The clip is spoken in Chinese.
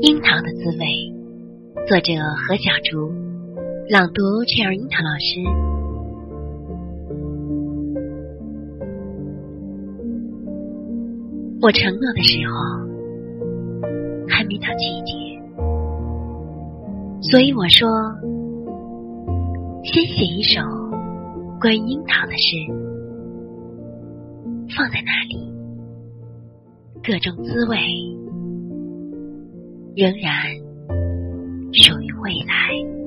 樱桃的滋味，作者何小竹，朗读 Cher 樱桃老师。我承诺的时候，还没到季节，所以我说，先写一首关于樱桃的诗，放在那里，各种滋味。仍然属于未来。